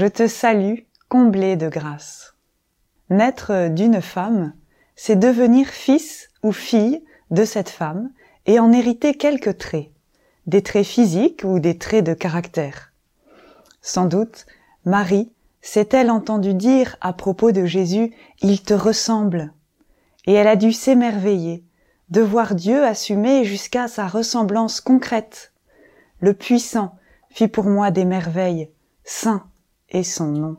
Je te salue, comblée de grâce. Naître d'une femme, c'est devenir fils ou fille de cette femme et en hériter quelques traits, des traits physiques ou des traits de caractère. Sans doute, Marie s'est-elle entendue dire à propos de Jésus, il te ressemble, et elle a dû s'émerveiller de voir Dieu assumer jusqu'à sa ressemblance concrète. Le puissant fit pour moi des merveilles, saint est son nom.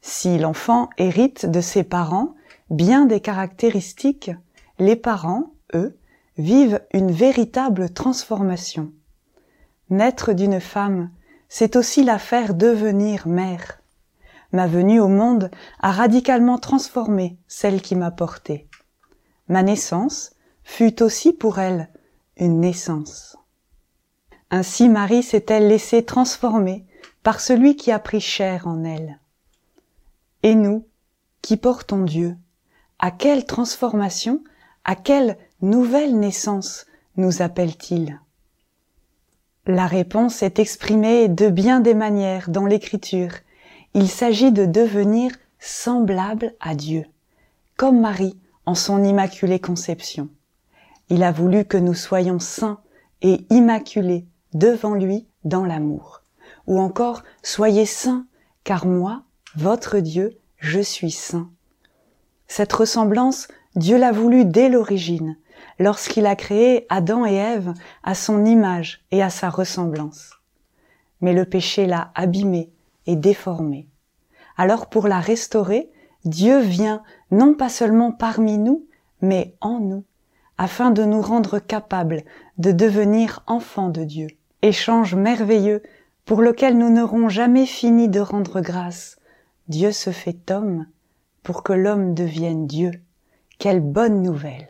Si l'enfant hérite de ses parents bien des caractéristiques, les parents, eux, vivent une véritable transformation. Naître d'une femme, c'est aussi la faire devenir mère. Ma venue au monde a radicalement transformé celle qui m'a portée. Ma naissance fut aussi pour elle une naissance. Ainsi Marie s'est-elle laissée transformer par celui qui a pris chair en elle. Et nous, qui portons Dieu, à quelle transformation, à quelle nouvelle naissance nous appelle-t-il? La réponse est exprimée de bien des manières dans l'écriture. Il s'agit de devenir semblable à Dieu, comme Marie en son immaculée conception. Il a voulu que nous soyons saints et immaculés devant lui dans l'amour. Ou encore, soyez saints, car moi, votre Dieu, je suis saint. Cette ressemblance, Dieu l'a voulu dès l'origine, lorsqu'il a créé Adam et Ève à son image et à sa ressemblance. Mais le péché l'a abîmé et déformé. Alors pour la restaurer, Dieu vient non pas seulement parmi nous, mais en nous, afin de nous rendre capables de devenir enfants de Dieu. Échange merveilleux pour lequel nous n'aurons jamais fini de rendre grâce. Dieu se fait homme pour que l'homme devienne Dieu. Quelle bonne nouvelle